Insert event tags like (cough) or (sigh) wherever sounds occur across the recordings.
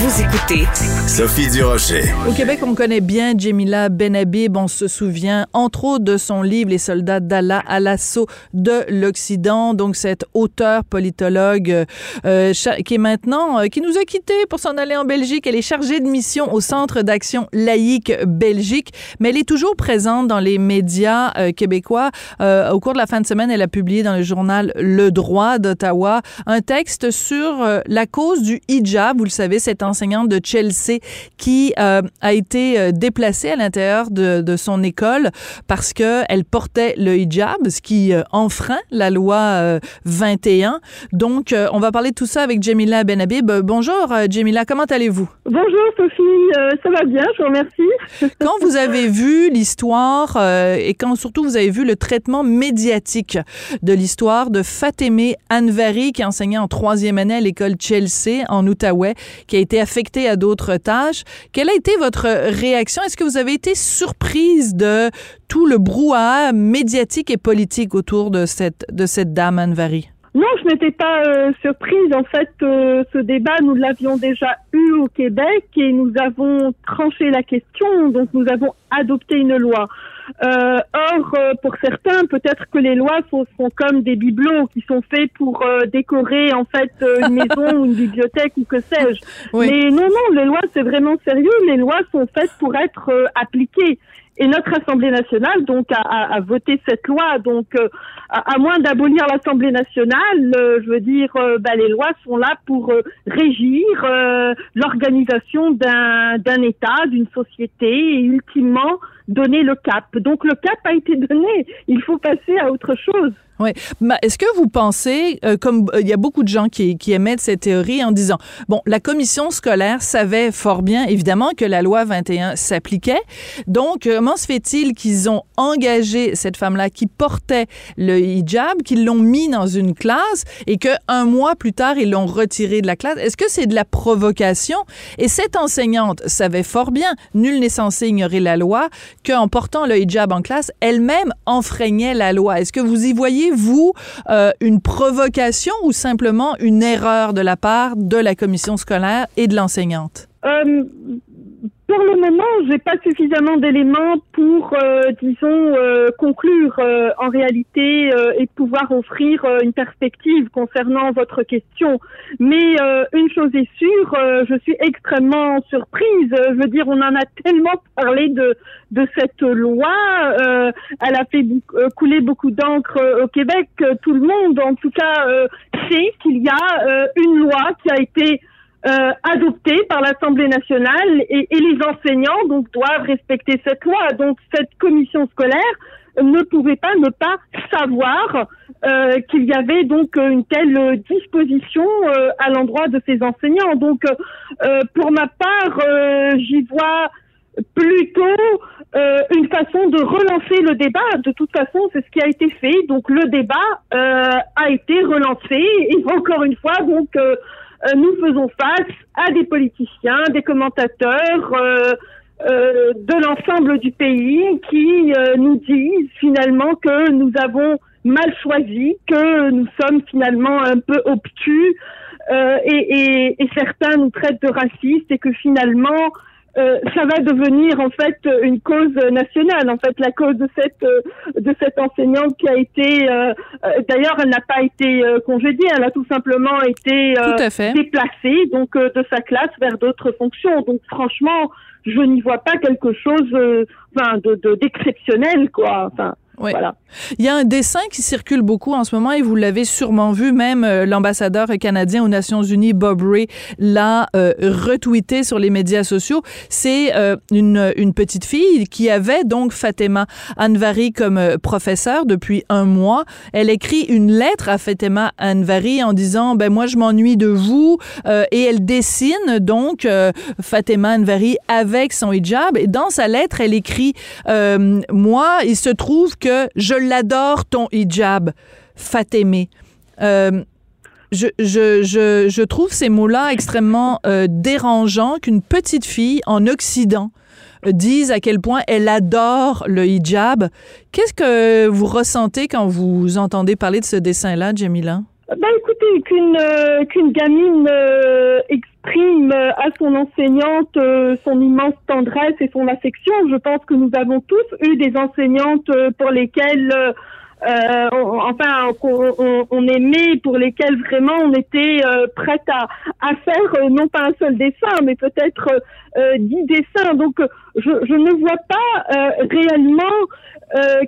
Vous écoutez Sophie Durocher. Au Québec, on connaît bien Jemila Benhabib. On se souvient, entre autres, de son livre Les soldats d'Allah à l'assaut de l'Occident. Donc, cette auteure politologue euh, qui est maintenant, euh, qui nous a quittés pour s'en aller en Belgique. Elle est chargée de mission au Centre d'action laïque Belgique, mais elle est toujours présente dans les médias euh, québécois. au cours de la fin de semaine, elle a publié dans le journal Le Droit d'Ottawa un texte sur la cause du hijab. Vous le savez, cette enseignante de Chelsea qui euh, a été euh, déplacée à l'intérieur de, de, son école parce que elle portait le hijab, ce qui euh, enfreint la loi 21. Donc, on va parler de tout ça avec Jamila Benhabib. Bonjour, Jamila, comment allez-vous? Bonjour, Sophie. ça va bien, je vous remercie. (laughs) quand vous avez vu l'histoire et quand surtout vous avez vu le traitement médiatique de l'histoire de Fatemeh Anvari, qui enseignait en troisième année à l'école Chelsea en Outaouais, qui a été affecté à d'autres tâches. Quelle a été votre réaction? Est-ce que vous avez été surprise de tout le brouhaha médiatique et politique autour de cette, de cette dame Anne-Varie? Non, je n'étais pas euh, surprise. En fait, euh, ce débat, nous l'avions déjà eu au Québec et nous avons tranché la question. Donc, nous avons adopté une loi. Euh, or, euh, pour certains, peut-être que les lois sont, sont, comme des bibelots qui sont faits pour euh, décorer en fait une (laughs) maison ou une bibliothèque ou que sais-je. Mais non, non, les lois c'est vraiment sérieux. Les lois sont faites pour être appliquées. Et notre Assemblée nationale, donc, a, a, voté cette loi. Donc, à, moins d'abolir l'Assemblée nationale, je veux dire, bah, les lois sont là pour régir l'organisation d'un État, d'une société, et ultimement donner le cap. Donc le cap a été donné. Il faut passer à autre chose. Oui. Est-ce que vous pensez, euh, comme euh, il y a beaucoup de gens qui, qui émettent cette théorie en disant, bon, la commission scolaire savait fort bien, évidemment, que la loi 21 s'appliquait. Donc, comment se fait-il qu'ils ont engagé cette femme-là qui portait le hijab, qu'ils l'ont mis dans une classe et que un mois plus tard, ils l'ont retiré de la classe? Est-ce que c'est de la provocation? Et cette enseignante savait fort bien, nul n'est censé ignorer la loi, qu'en portant le hijab en classe, elle-même enfreignait la loi. Est-ce que vous y voyez vous euh, une provocation ou simplement une erreur de la part de la commission scolaire et de l'enseignante? Euh, pour le moment, j'ai pas suffisamment d'éléments pour, euh, disons, euh, conclure euh, en réalité et pouvoir offrir une perspective concernant votre question. Mais une chose est sûre, je suis extrêmement surprise. Je veux dire, on en a tellement parlé de de cette loi. elle a fait couler beaucoup d'encre au Québec. Tout le monde, en tout cas, sait qu'il y a une loi qui a été euh, adoptée par l'Assemblée nationale et, et, les enseignants donc doivent respecter cette loi. Donc cette commission scolaire ne pouvait pas ne pas savoir euh, qu'il y avait donc une telle disposition euh, à l'endroit de ces enseignants. Donc euh, pour ma part, j'y vois plutôt une façon de relancer le débat. De toute façon, c'est ce qui a été fait. Donc le débat a été relancé et encore une fois donc euh, nous faisons face à des politiciens, des commentateurs euh, euh, de l'ensemble du pays qui nous disent finalement que nous avons mal choisi, que nous sommes finalement un peu obtus et, et, et, certains nous traitent de racistes et que finalement euh, ça va devenir en fait une cause nationale. En fait, la cause de cette euh, de cette enseignante qui a été, euh, d'ailleurs, elle n'a pas été congédiée, elle a tout simplement été déplacée donc de sa classe vers d'autres fonctions. Donc, franchement, je n'y vois pas quelque chose, enfin, de d'exceptionnel, quoi. Enfin. Voilà. Il y a un dessin qui circule beaucoup en ce moment et vous l'avez sûrement vu, même euh, l'ambassadeur canadien aux Nations Unies, Bob Ray, l'a euh, retweeté sur les médias sociaux. C'est euh, une, une petite fille qui avait donc Fatima Anvari comme professeur depuis un mois. Elle écrit une lettre à Fatima Anvari en disant, ben moi je m'ennuie de vous et elle dessine donc Fatima Anvari avec son hijab et dans sa lettre elle écrit, moi il se trouve que je l'adore ton hijab, Fatémé. Euh, je, trouve ces mots-là extrêmement euh, dérangeants qu'une petite fille en Occident disent à quel point elle adore le hijab. Qu'est-ce que vous ressentez quand vous entendez parler de ce dessin-là, Jamila? Ben écoutez, qu'une euh, gamine euh, euh, à son enseignante son immense tendresse et son affection, je pense que nous avons tous eu des enseignantes pour lesquelles euh, on, enfin on, aimait, pour lesquels vraiment on était euh, prête à, à faire euh, non pas un seul dessin, mais peut-être euh, dix dessins. Donc je, je ne vois pas réellement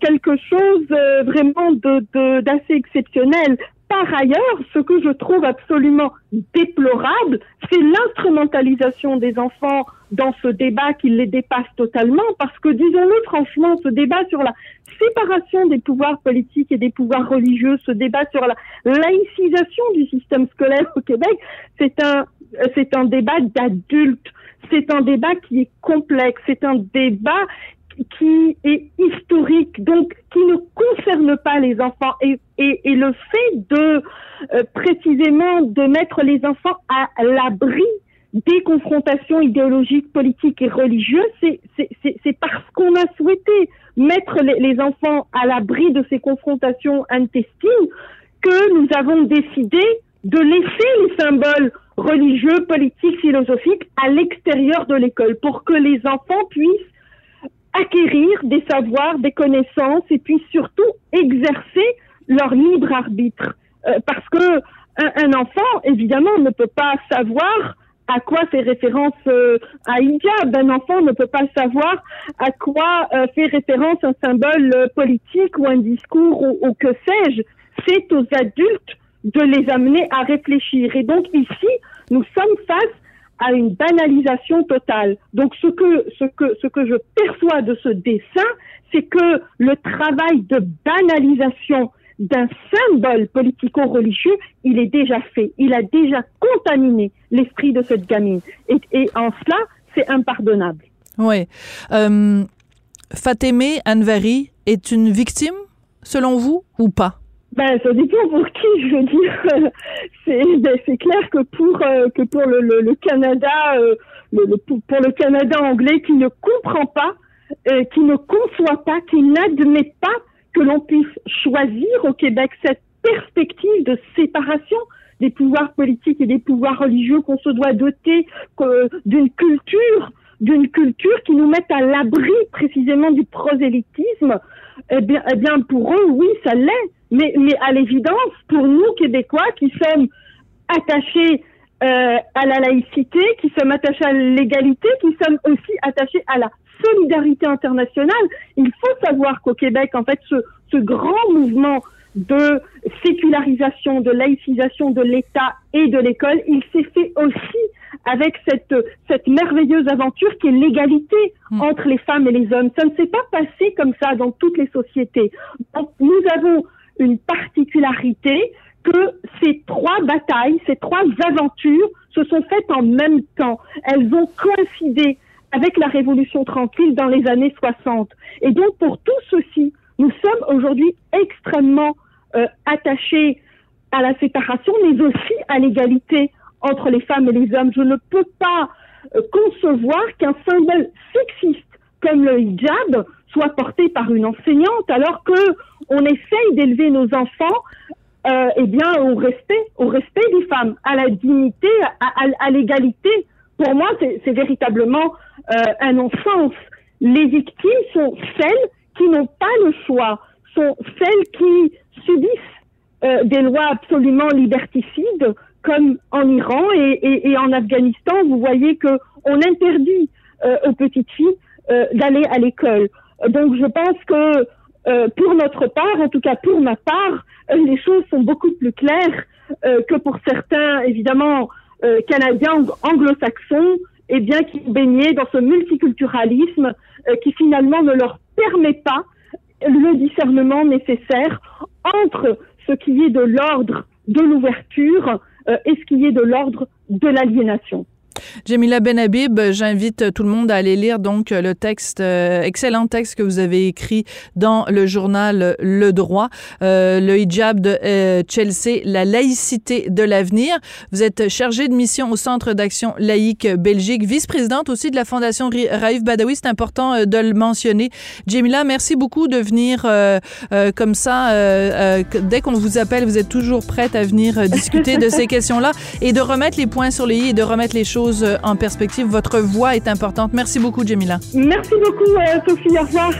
quelque chose vraiment de d'assez exceptionnel. Par ailleurs, ce que je trouve absolument déplorable, c'est l'instrumentalisation des enfants dans ce débat qui les dépasse totalement, parce que disons-le franchement, ce débat sur la séparation des pouvoirs politiques et des pouvoirs religieux, ce débat sur la laïcisation du système scolaire au Québec, c'est un c'est un débat d'adultes. C'est un débat qui est complexe. C'est un débat qui est historique, donc qui ne concerne pas les enfants. Et, le fait de euh, précisément de mettre les enfants à l'abri des confrontations idéologiques, politiques et religieuses, c'est parce qu'on a souhaité mettre les, les enfants à l'abri de ces confrontations intestines que nous avons décidé de laisser les symboles religieux, politiques, philosophiques à l'extérieur de l'école pour que les enfants puissent acquérir des savoirs, des connaissances et puis surtout exercer leur libre arbitre. Euh, parce que un, enfant, évidemment, ne peut pas savoir à quoi fait référence euh, à. Un enfant ne peut pas savoir à quoi euh, fait référence un symbole politique ou un discours ou, ou que sais-je. C'est aux adultes de les amener à réfléchir. Et donc ici, nous sommes face à une banalisation totale. Donc ce que je perçois de ce dessin, c'est que le travail de banalisation d'un symbole politico-religieux, il est déjà fait. Il a déjà contaminé l'esprit de cette gamine. Et, en cela, c'est impardonnable. Oui. Euh, Anvari est une victime, selon vous, ou pas? Ben, ça dépend pour qui, (laughs) je veux dire. c'est ben, clair que pour euh, que pour le, le, le Canada, euh, le, pour le Canada anglais qui ne comprend pas, euh, qui ne conçoit pas, qui n'admet pas que l'on puisse choisir au Québec cette perspective de séparation des pouvoirs politiques et des pouvoirs religieux qu'on se doit doter d'une culture d'une culture qui nous mette à l'abri précisément du prosélytisme, eh bien, eh bien pour eux, oui, ça l'est. Mais, mais à l'évidence, pour nous, Québécois, qui sommes attachés euh, à la laïcité, qui sommes attachés à l'égalité, qui sommes aussi attachés à la solidarité internationale, il faut savoir qu'au Québec, en fait, ce, ce grand mouvement de sécularisation, de laïcisation de l'État et de l'école, il s'est fait aussi avec cette, cette merveilleuse aventure qui est l'égalité hmm. entre les femmes et les hommes. Ça ne s'est pas passé comme ça dans toutes les sociétés. Donc, nous avons une particularité que ces trois batailles, ces trois aventures se sont faites en même temps. Elles ont coïncidé avec la Révolution tranquille dans les années 60. Et donc pour tout ceci, nous sommes aujourd'hui extrêmement euh, attachés à la séparation, mais aussi à l'égalité entre les femmes et les hommes. Je ne peux pas euh, concevoir qu'un symbole sexiste comme le hijab soit porté par une enseignante alors que on essaye d'élever nos enfants euh, eh bien au respect au respect des femmes à la dignité à, l'égalité pour moi c'est véritablement euh, un non-sens les victimes sont celles qui n'ont pas le choix sont celles qui subissent des lois absolument liberticides comme en Iran et, en Afghanistan vous voyez que on interdit euh, aux petites filles euh, d'aller à l'école. Donc je pense que euh, pour notre part, en tout cas pour ma part, les choses sont beaucoup plus claires que pour certains, évidemment, canadiens anglo-saxons, et eh bien qui baignaient dans ce multiculturalisme qui finalement ne leur permet pas le discernement nécessaire entre ce qui est de l'ordre de l'ouverture et ce qui est de l'ordre de l'aliénation? Jamila Benhabib, j'invite tout le monde à aller lire donc le texte, euh, excellent texte que vous avez écrit dans le journal Le Droit, euh, le hijab de euh, Chelsea, la laïcité de l'avenir. Vous êtes chargée de mission au Centre d'action laïque Belgique, vice-présidente aussi de la Fondation Raif Badawi, c'est important de le mentionner. Jamila, merci beaucoup de venir comme ça. dès qu'on vous appelle, vous êtes toujours prête à venir discuter de ces (laughs) questions-là et de remettre les points sur les i et de remettre les choses en perspective. Votre voix est importante. Merci beaucoup, Jamila. Merci beaucoup, euh, Sophie. Au revoir.